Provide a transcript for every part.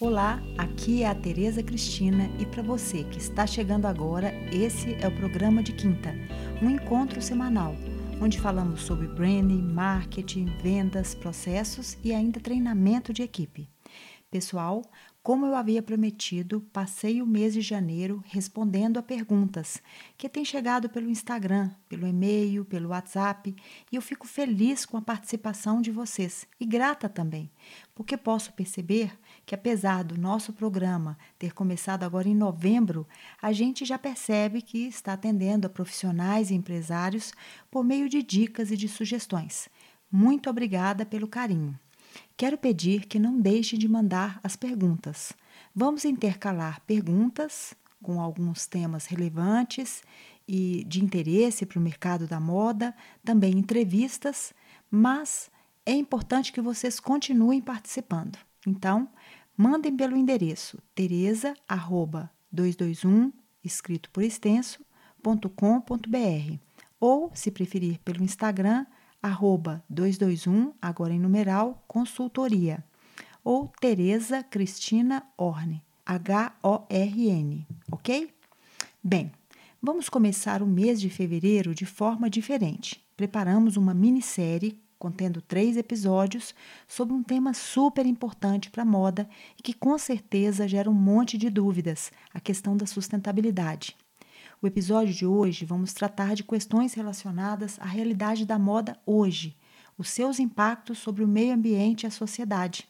Olá, aqui é a Tereza Cristina e para você que está chegando agora, esse é o programa de quinta, um encontro semanal onde falamos sobre branding, marketing, vendas, processos e ainda treinamento de equipe. Pessoal, como eu havia prometido, passei o mês de janeiro respondendo a perguntas que têm chegado pelo Instagram, pelo e-mail, pelo WhatsApp, e eu fico feliz com a participação de vocês e grata também, porque posso perceber que, apesar do nosso programa ter começado agora em novembro, a gente já percebe que está atendendo a profissionais e empresários por meio de dicas e de sugestões. Muito obrigada pelo carinho. Quero pedir que não deixe de mandar as perguntas. Vamos intercalar perguntas com alguns temas relevantes e de interesse para o mercado da moda, também entrevistas, mas é importante que vocês continuem participando. Então, mandem pelo endereço tereza@221 escrito por extenso.com.br ou, se preferir, pelo Instagram arroba 221, agora em numeral, consultoria, ou Tereza Cristina Orne, H-O-R-N, ok? Bem, vamos começar o mês de fevereiro de forma diferente. Preparamos uma minissérie contendo três episódios sobre um tema super importante para a moda e que com certeza gera um monte de dúvidas, a questão da sustentabilidade. O episódio de hoje vamos tratar de questões relacionadas à realidade da moda hoje, os seus impactos sobre o meio ambiente e a sociedade.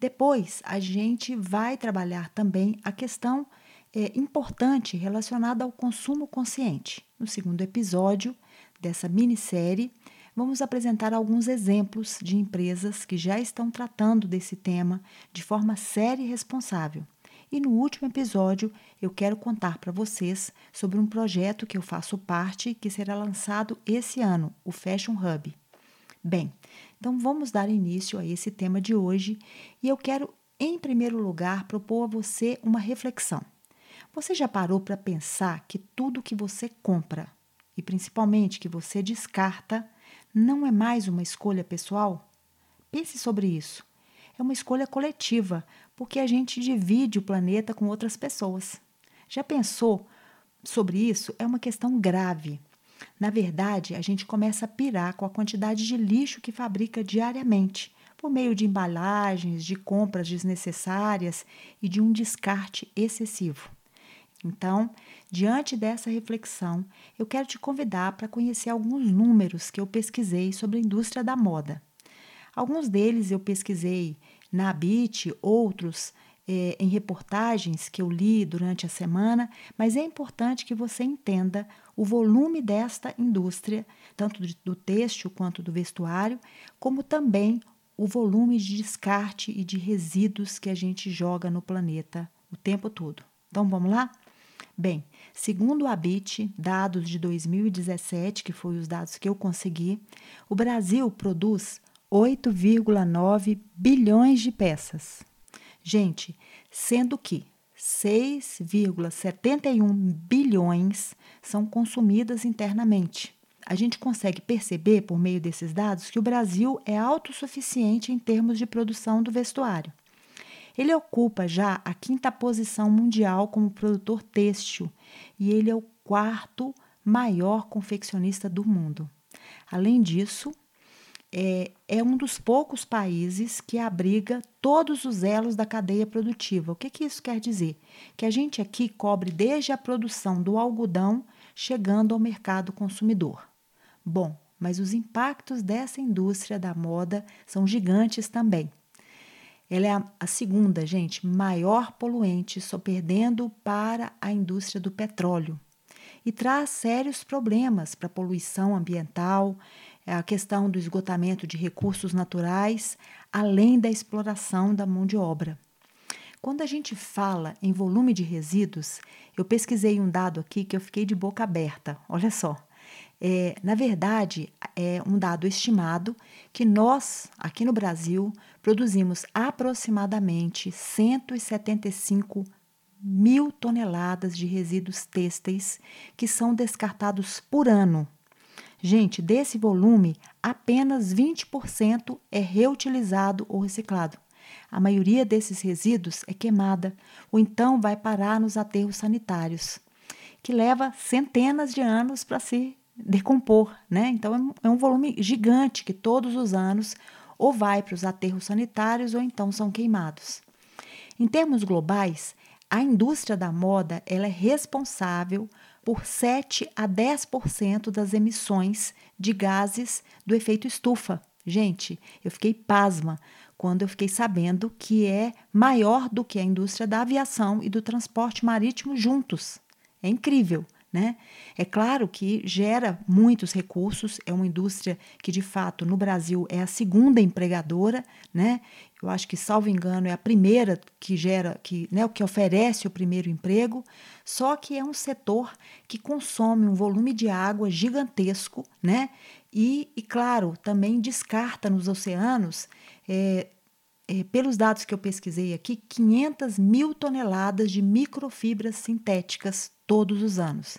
Depois, a gente vai trabalhar também a questão é, importante relacionada ao consumo consciente. No segundo episódio dessa minissérie, vamos apresentar alguns exemplos de empresas que já estão tratando desse tema de forma séria e responsável. E no último episódio, eu quero contar para vocês sobre um projeto que eu faço parte que será lançado esse ano, o Fashion Hub. Bem, então vamos dar início a esse tema de hoje e eu quero, em primeiro lugar, propor a você uma reflexão. Você já parou para pensar que tudo que você compra, e principalmente que você descarta, não é mais uma escolha pessoal? Pense sobre isso. É uma escolha coletiva, porque a gente divide o planeta com outras pessoas. Já pensou sobre isso? É uma questão grave. Na verdade, a gente começa a pirar com a quantidade de lixo que fabrica diariamente, por meio de embalagens, de compras desnecessárias e de um descarte excessivo. Então, diante dessa reflexão, eu quero te convidar para conhecer alguns números que eu pesquisei sobre a indústria da moda. Alguns deles eu pesquisei na Habit, outros é, em reportagens que eu li durante a semana, mas é importante que você entenda o volume desta indústria, tanto do têxtil quanto do vestuário, como também o volume de descarte e de resíduos que a gente joga no planeta o tempo todo. Então vamos lá? Bem, segundo o Habit, dados de 2017, que foi os dados que eu consegui, o Brasil produz 8,9 bilhões de peças. Gente, sendo que 6,71 bilhões são consumidas internamente. A gente consegue perceber, por meio desses dados, que o Brasil é autossuficiente em termos de produção do vestuário. Ele ocupa já a quinta posição mundial como produtor têxtil e ele é o quarto maior confeccionista do mundo. Além disso, é, é um dos poucos países que abriga todos os elos da cadeia produtiva. O que, que isso quer dizer? Que a gente aqui cobre desde a produção do algodão chegando ao mercado consumidor. Bom, mas os impactos dessa indústria da moda são gigantes também. Ela é a, segunda, gente, maior poluente, só perdendo para a indústria do petróleo. E traz sérios problemas para a poluição ambiental, é a questão do esgotamento de recursos naturais, além da exploração da mão de obra. Quando a gente fala em volume de resíduos, eu pesquisei um dado aqui que eu fiquei de boca aberta. Olha só. É, na verdade, é um dado estimado que nós, aqui no Brasil, produzimos aproximadamente 175 mil toneladas de resíduos têxteis que são descartados por ano Gente, desse volume, apenas 20% é reutilizado ou reciclado. a maioria desses resíduos é queimada ou então vai parar nos aterros sanitários, que leva centenas de anos para se decompor, né? Então é um é volume gigante que todos os anos ou vai para os aterros sanitários ou então são queimados. Em termos globais, a indústria da moda ela é responsável por 7 a 10% das emissões de gases do efeito estufa. Gente, eu fiquei pasma quando eu fiquei sabendo que é maior do que a indústria da aviação e do transporte marítimo juntos. É incrível. Né? É claro que gera muitos recursos, é uma indústria que, de fato, no Brasil é a segunda empregadora, né? Eu acho que, salvo engano, é a primeira que gera, que, né, que oferece o primeiro emprego, só que é um setor que consome um volume de água gigantesco, né? E, e claro, também descarta nos oceanos é, é, pelos dados que eu pesquisei aqui, 500 mil toneladas de microfibras sintéticas todos os anos.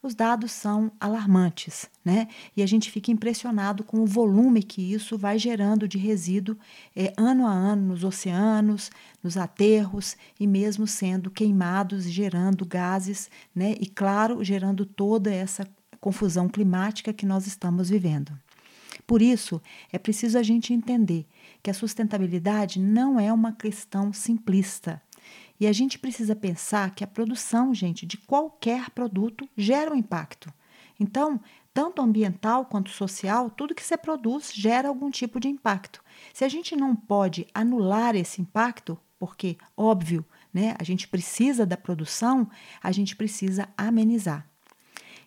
Os dados são alarmantes, né? E a gente fica impressionado com o volume que isso vai gerando de resíduo é, ano a ano nos oceanos, nos aterros e mesmo sendo queimados, gerando gases, né? E claro, gerando toda essa confusão climática que nós estamos vivendo. Por isso, é preciso a gente entender que a sustentabilidade não é uma questão simplista. E a gente precisa pensar que a produção, gente, de qualquer produto gera um impacto. Então, tanto ambiental quanto social, tudo que você produz gera algum tipo de impacto. Se a gente não pode anular esse impacto, porque, óbvio, né, a gente precisa da produção, a gente precisa amenizar.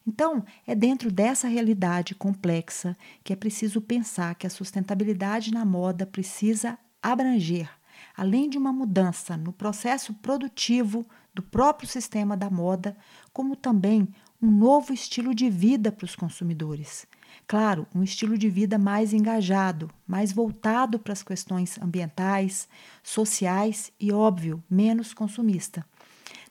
Então, é dentro dessa realidade complexa que é preciso pensar que a sustentabilidade na moda precisa abranger, além de uma mudança no processo produtivo do próprio sistema da moda, como também um novo estilo de vida para os consumidores. Claro, um estilo de vida mais engajado, mais voltado para as questões ambientais, sociais e, óbvio, menos consumista.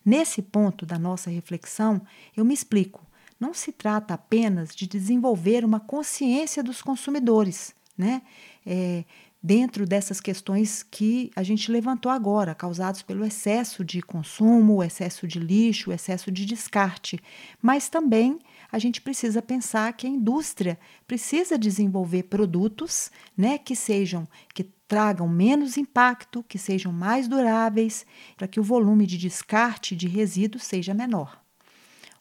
Nesse ponto da nossa reflexão, eu me explico não se trata apenas de desenvolver uma consciência dos consumidores, né? É, dentro dessas questões que a gente levantou agora, causados pelo excesso de consumo, o excesso de lixo, o excesso de descarte, mas também a gente precisa pensar que a indústria precisa desenvolver produtos, né, que sejam que tragam menos impacto, que sejam mais duráveis, para que o volume de descarte de resíduos seja menor.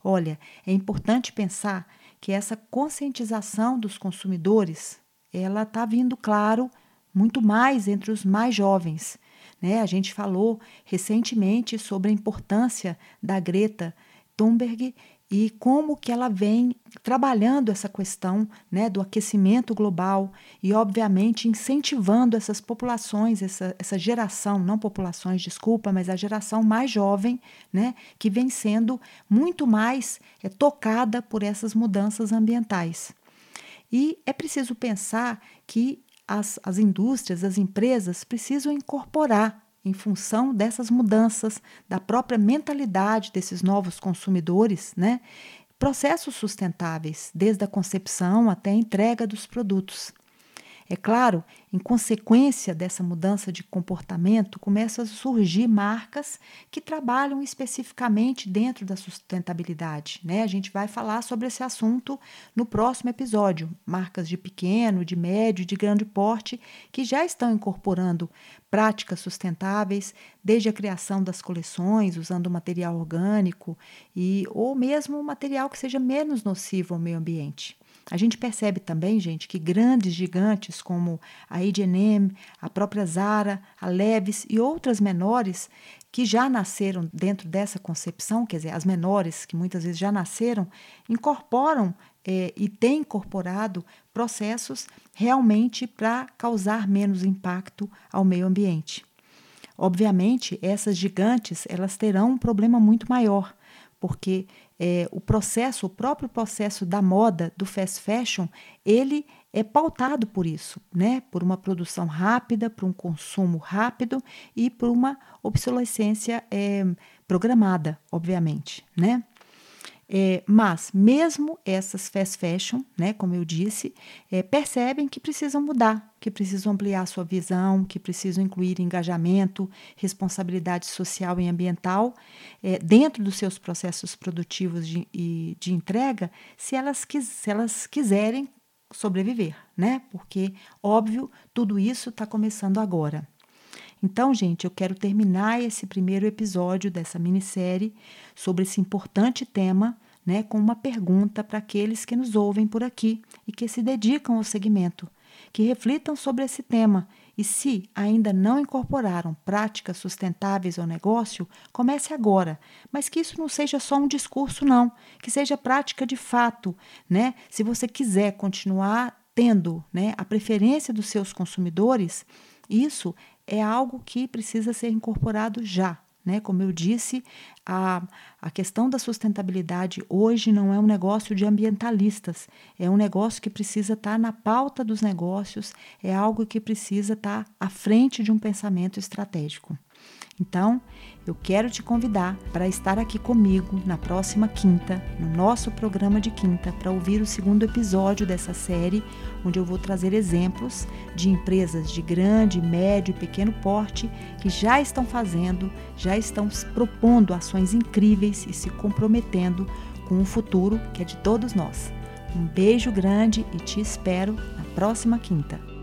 Olha, é importante pensar que essa conscientização dos consumidores, ela está vindo, claro, muito mais entre os mais jovens. Né? A gente falou recentemente sobre a importância da Greta Thunberg e como que ela vem trabalhando essa questão né, do aquecimento global e, obviamente, incentivando essas populações, essa, essa geração, não populações, desculpa, mas a geração mais jovem, né, que vem sendo muito mais é, tocada por essas mudanças ambientais. E é preciso pensar que as, as indústrias, as empresas precisam incorporar em função dessas mudanças da própria mentalidade desses novos consumidores, né? Processos sustentáveis, desde a concepção até a entrega dos produtos. É claro, em consequência dessa mudança de comportamento, começam a surgir marcas que trabalham especificamente dentro da sustentabilidade. Né? A gente vai falar sobre esse assunto no próximo episódio. Marcas de pequeno, de médio, de grande porte que já estão incorporando práticas sustentáveis, desde a criação das coleções, usando material orgânico e ou mesmo material que seja menos nocivo ao meio ambiente. A gente percebe também, gente, que grandes gigantes como a H&M, a própria Zara, a Levis e outras menores que já nasceram dentro dessa concepção, quer dizer, as menores que muitas vezes já nasceram, incorporam é, e têm incorporado processos realmente para causar menos impacto ao meio ambiente. Obviamente, essas gigantes elas terão um problema muito maior, porque é, o processo, o próprio processo da moda, do fast fashion, ele é pautado por isso, né? Por uma produção rápida, por um consumo rápido e por uma obsolescência é, programada, obviamente, né? É, mas mesmo essas fast fashion, né, como eu disse, é, percebem que precisam mudar, que precisam ampliar sua visão, que precisam incluir engajamento, responsabilidade social e ambiental é, dentro dos seus processos produtivos de, e de entrega, se elas, quis, se elas quiserem sobreviver, né? Porque, óbvio, tudo isso está começando agora. Então, gente, eu quero terminar esse primeiro episódio dessa minissérie sobre esse importante tema, né, com uma pergunta para aqueles que nos ouvem por aqui e que se dedicam ao segmento, que reflitam sobre esse tema. E se ainda não incorporaram práticas sustentáveis ao negócio, comece agora, mas que isso não seja só um discurso não, que seja prática de fato, né? Se você quiser continuar tendo, né, a preferência dos seus consumidores, isso é algo que precisa ser incorporado já. Né? Como eu disse, a, a questão da sustentabilidade hoje não é um negócio de ambientalistas, é um negócio que precisa estar na pauta dos negócios, é algo que precisa estar à frente de um pensamento estratégico. Então, eu quero te convidar para estar aqui comigo na próxima quinta, no nosso programa de quinta, para ouvir o segundo episódio dessa série, onde eu vou trazer exemplos de empresas de grande, médio e pequeno porte que já estão fazendo, já estão propondo ações incríveis e se comprometendo com o futuro que é de todos nós. Um beijo grande e te espero na próxima quinta.